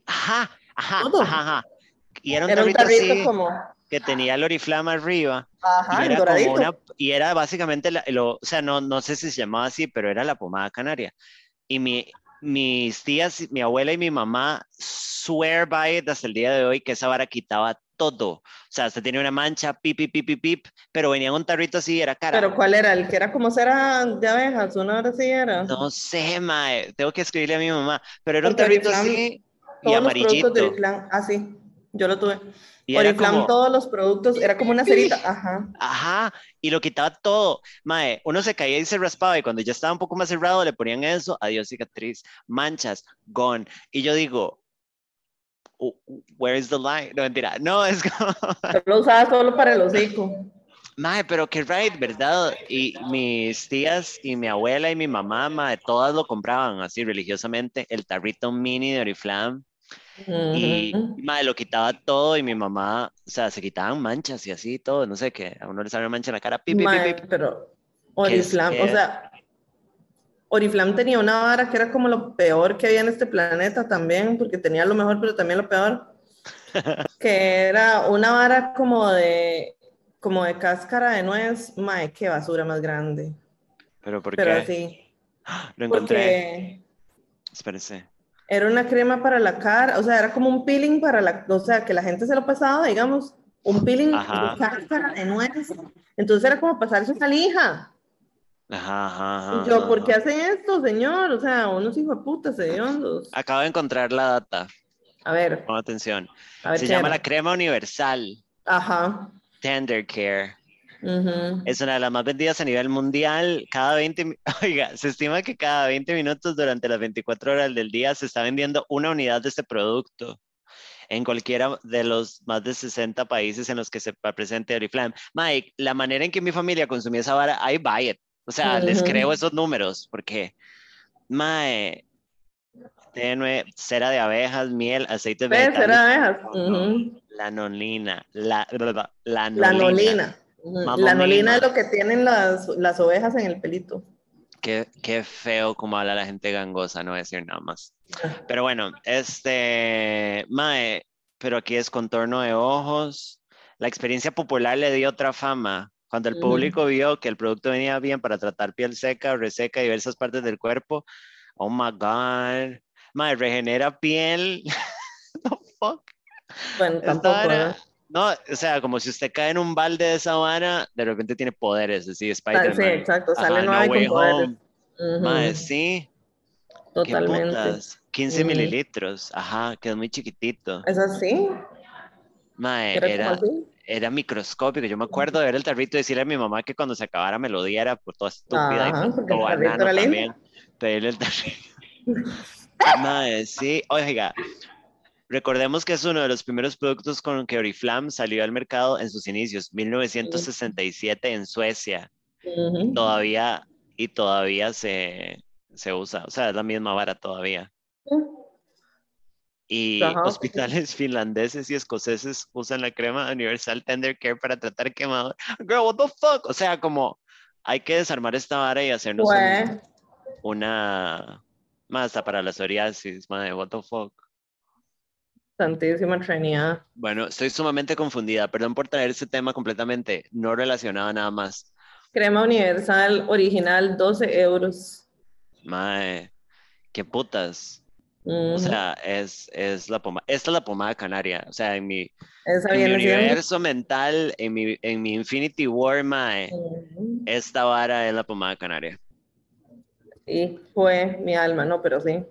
Ajá, ajá, Todo. ajá, ajá. Y era un Era un tarrito tarrito así como, que tenía el Oriflame arriba. ajá, y era como una, y era básicamente, la- lo, o sea, no, no sé si se llamaba así, pero era la pomada canaria. Y mi, mis tías, mi abuela y mi mamá swear by it hasta el día de hoy que esa vara quitaba todo. O sea, hasta tenía una mancha, pip, pip, pip, pip, pip, pero venía en un tarrito así era cara. Pero ¿cuál era? El que era como cera de abejas, una hora sí era. no sé, mae, tengo que escribirle a mi mamá, pero era un Porque tarrito Oriflame, así y Todos los productos de amarillito. Oriflame, ah, yo lo tuve. Y era Oriflame, como, todos los productos, era como una cerita, ajá. Ajá, y lo quitaba todo. Mae, uno se caía y se raspaba y cuando ya estaba un poco más cerrado le ponían eso, adiós cicatriz, manchas, gone. Y yo digo, "Oh, where is the line? No, mentira, no, es como, lo usaba solo para el hocico. mae, pero qué right, ¿verdad? Y mis tías y mi abuela y mi mamá, mae, todas lo compraban así religiosamente, el tarrito mini de Oriflame. Y Ujú. mae, lo quitaba todo y mi mamá, o sea, se quitaban manchas y así todo, no sé qué, a uno le sale una mancha en la cara, pip, Mae, pip. pero ¿Qué es Oriflame, que- o sea, Oriflame tenía una vara que era como lo peor que había en este planeta también, porque tenía lo mejor, pero también lo peor, que era una vara como de, como de cáscara de nuez, mae, qué basura más grande, Pero ¿por pero qué? así, Lo encontré. porque Espérese. era una crema para la cara, o sea, era como un peeling para la, o sea, que la gente se lo pasaba, digamos, un peeling Ajá. de cáscara de nuez, entonces era como pasarse una lija. Ajá, ajá, ajá, Y yo, ¿por qué ajá. hacen esto, señor? O sea, unos hijos de puta, hediondos. Acabo de encontrar la data. A ver, Pon atención. a ver Se llama era. la crema universal Ajá. Tender Care. ujú. Es una de las más vendidas a nivel mundial. Cada 20, mi- oiga, se estima que cada 20 minutos durante las 24 horas del día se está vendiendo una unidad de este producto en cualquiera de los más de 60 países en los que se presente Oriflame. Mike, la manera en que mi familia consumía esa vara, I buy it. O sea, les creo esos números porque, mae, tenue, cera de abejas, miel, aceites ¿Ves? vegetales, Era de abejas. la, la, la, La nolina. La nolina mia. es lo que tienen las, las ovejas en el pelito. Qué, qué feo como habla la gente gangosa, no decir nada más. Pero bueno, este, Mae, pero aquí es contorno de ojos. La experiencia popular le dio otra fama. Cuando el público vio que el producto venía bien para tratar piel seca, reseca diversas partes del cuerpo, oh my God. Mae, regenera piel. The fuck. Bueno, tampoco. ¿eh? No, o sea, como si usted cae en un balde de esa vara, de repente tiene poderes, así, Spider-Man. Sí, exacto. Sale Ajá, nueva y No Way con poderes. Home. Ujú. Mae, sí. ¿Qué Totalmente. putas? 15 Ujú. mililitros. Ajá, que es muy chiquitito. ¿Es así? Mae, ¿Era, así? Era microscópico. Yo me acuerdo de ver el tarrito y decirle a mi mamá que cuando se acabara me lo diera por toda estúpida Ajá, y tarrito banano también. Pedirle el tarrito. Sí, oiga, recordemos que es uno de los primeros productos con que Oriflame salió al mercado en sus inicios, 1967 en Suecia. Todavía, y todavía se, se usa, o sea, es la misma vara todavía. Y Ajá. hospitales finlandeses y escoceses usan la crema Universal Tender Care para tratar quemador. Girl, what the fuck? O sea, como hay que desarmar esta vara y hacernos un- una más hasta para la psoriasis, madre, what the fuck. Santísima Trinidad. Bueno, estoy sumamente confundida. Perdón por traer ese tema completamente no relacionado a nada más. Crema universal original, 12 euros. Madre, qué putas. O sea, es, es la pomada. Esta es la pomada canaria. O sea, en mi, en universo mental, en mi, en mi Infinity War, mae, esta vara es la pomada canaria. Y fue mi alma, no, pero sí.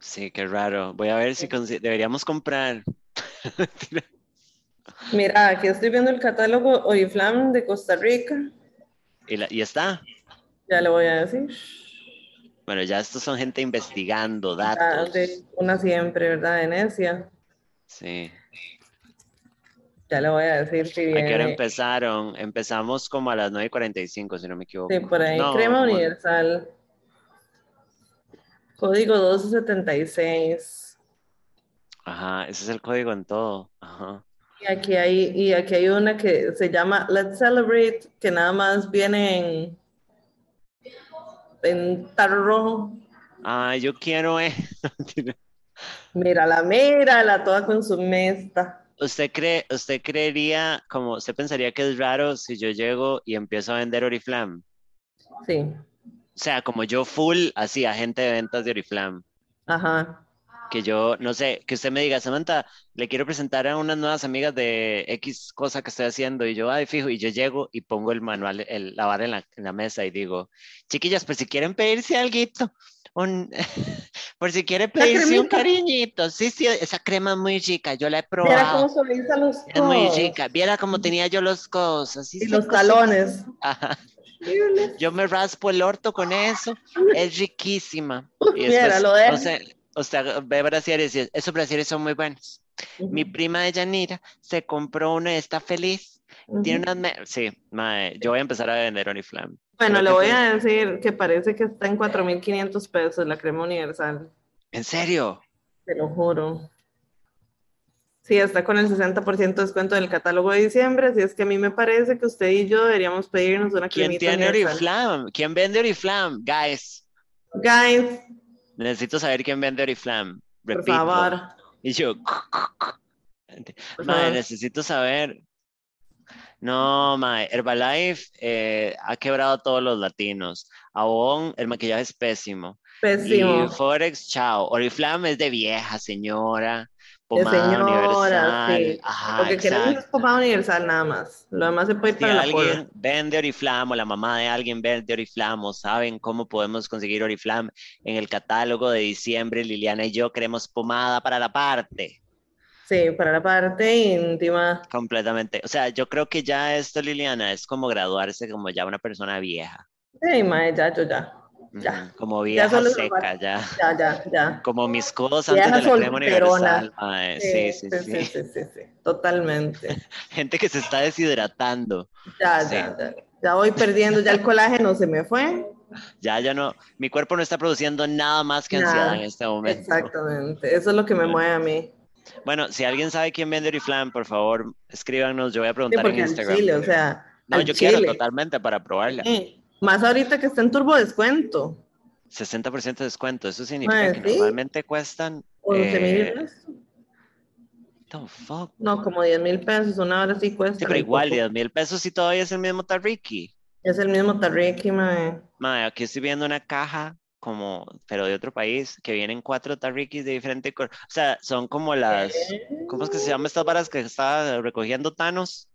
Sí, qué raro. Voy a ver si deberíamos comprar. Mira, aquí estoy viendo el catálogo Oriflame de Costa Rica. Y, la- y está. Ya le voy a decir. Bueno, ya estos son gente investigando Ah, datos. una siempre, ¿verdad? Venecia. Sí. Ya le voy a decir si ¿A qué hora viene. empezaron? Empezamos como a las 9.45, si no me equivoco. Sí, por ahí. No, Crema universal. Código 1276. Ajá, ese es el código en todo. Ajá. Y aquí hay, y aquí hay una que se llama Let's Celebrate, que nada más viene en, en tarro rojo. Ah, yo quiero, eh. Mírala, mírala, toda con su mesta. ¿Usted cree, usted creería, como, usted pensaría que es raro si yo llego y empiezo a vender Oriflame? Sí, O sea, como yo full, así, agente de ventas de Oriflame. ajá. Que yo, no sé, que usted me diga, Samantha, le quiero presentar a unas nuevas amigas de X cosa que estoy haciendo. Y yo, ay, fijo, y yo llego y pongo el manual, el, la vara en la, en la mesa y digo, chiquillas, pues si quieren pedirse algo, un, por si quieren pedirse un cariñito. Sí, sí, esa crema es muy rica, yo la he probado. cómo suaviza los Es muy codos rica. Viera cómo tenía yo los codos. Así y los talones. Ajá. Yo me raspo el orto con eso. Es riquísima. Y Mira, lo o sea, ve brasieres y esos brasieres son muy buenos. Mi prima de Yanira se compró uno y está feliz. Tiene unas... Sí, mae, yo voy a empezar a vender Oriflame. Bueno, le voy a decir que parece que está en 4.500 pesos la crema universal. ¿En serio? Te lo juro. Sí, está con el 60% de descuento del catálogo de diciembre, así es que a mí me parece que usted y yo deberíamos pedirnos una ¿Quién cremita tiene universal. Oriflame? ¿Quién vende Oriflame? Guys, Guys, necesito saber quién vende Oriflame. por Repito. favor. Y yo, favor. necesito saber. No, mae, Herbalife eh, ha quebrado a todos los latinos. Avon, el maquillaje es pésimo. Pésimo. Y Forex, chao. Oriflame es de vieja, señora. De Pomada señora, universal. sí. Ajá, Lo que queremos es pomada universal nada más. Lo demás se puede ir Si para la porra. alguien vende Oriflame o la mamá de alguien vende Oriflame o saben cómo podemos conseguir Oriflame en el catálogo de diciembre, Liliana y yo queremos pomada para la parte. Sí, para la parte íntima. Completamente. O sea, yo creo que ya esto, Liliana, es como graduarse como ya una persona vieja. Sí, mae, ya, yo ya. Ya. Como vieja seca, ya. Ya, ya, ya. Como mis codos antes de la crema universal. mae. Sí, sí, sí, sí, Totalmente. Gente que se está deshidratando. Ya, ya, ya. Ya voy perdiendo, ya el colágeno se me fue. Ya, ya no. Mi cuerpo no está produciendo nada más que Nada. ansiedad en este momento. Exactamente. Eso es lo que me mueve a mí. Bueno, si alguien sabe quién vende Oriflame, por favor, escríbanos. Yo voy a Sí, preguntar en Instagram. chile, o sea, no, yo quiero totalmente para probarla. Sí. Más ahorita que está en turbo descuento. 60% de descuento. Eso significa que sí. normalmente cuestan. 11 mil eh, pesos. the fuck? No, como 10 mil pesos. Una hora sí cuesta. Sí, pero igual, poco. 10 mil pesos y todavía es el mismo Tariki. Es el mismo Tarriki, mae. Mae, aquí estoy viendo una caja como, pero de otro país, que vienen cuatro Tarikis de diferente color. O sea, son como las, ¿cómo es que se llaman estas varas que estaba recogiendo Thanos?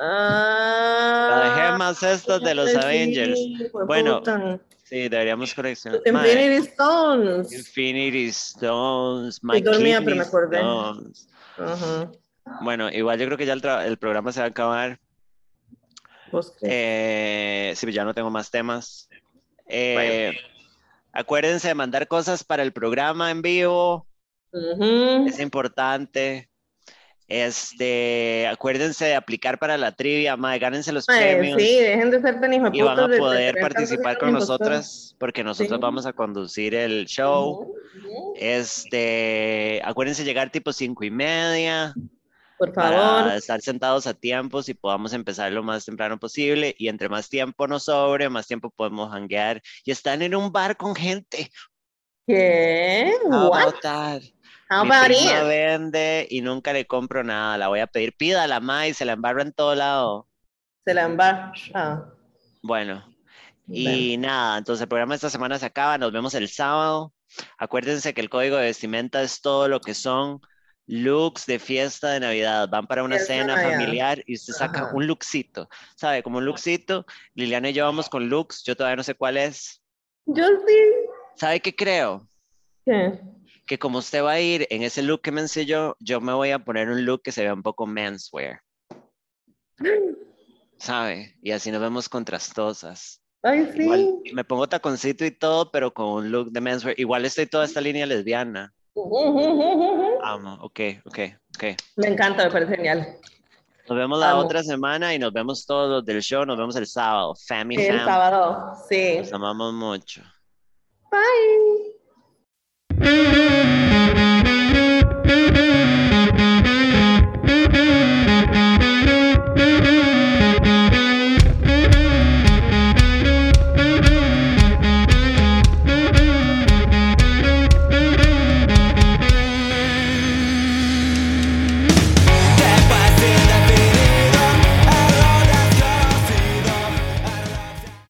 Ah, Las gemas estas de los sí, Avengers. Bueno, puta. Sí, deberíamos coleccionar. Infinity Stones. Infinity Stones, My dormida, pero me acordé. Stones. Bueno, igual yo creo que ya el, programa se va a acabar. Eh, sí, ya no tengo más temas. Eh, acuérdense de mandar cosas para el programa en vivo. Es importante. Este, acuérdense de aplicar para la trivia, mae, gánense los Mae, premios sí, dejen de ser tan y van a de- de poder participar con nosotras porque nosotros Sí. vamos a conducir el show. Ujú, ujú. Este, acuérdense llegar tipo cinco y media Por para favor. estar sentados a tiempos y podamos empezar lo más temprano posible. Y entre más tiempo nos sobre, más tiempo podemos hanguear y estar en un bar con gente. ¿Qué? What? How Mi about prima it? vende y nunca le compro nada. La voy a pedir. Pídala, ma, y se la embarra en todo lado. Se la embarra. Ah, Bueno, bueno. y nada, entonces el programa esta semana se acaba. Nos vemos el sábado. Acuérdense que el código de vestimenta es todo lo que son looks de fiesta de Navidad. Van para una de cena Navidad. familiar y usted saca Ajá. un lookcito. ¿Sabe? Como un lookcito. Liliana y yo vamos con looks. Yo todavía no sé cuál es. Yo sí. ¿Sabe qué creo? ¿Qué? Que como usted va a ir en ese look que me enseñó, yo me voy a poner un look que se vea un poco menswear. ¿Sabe? Y así nos vemos contrastosas. Ay, Igual, sí. me pongo taconcito y todo, pero con un look de menswear. Igual estoy toda esta línea lesbiana. Amo, ok, ok, ok. Me encanta, me parece genial. Nos vemos la Amo. otra semana y nos vemos todos los del show. Nos vemos el sábado. Family El fam. sábado. Sí. Los amamos mucho. Bye.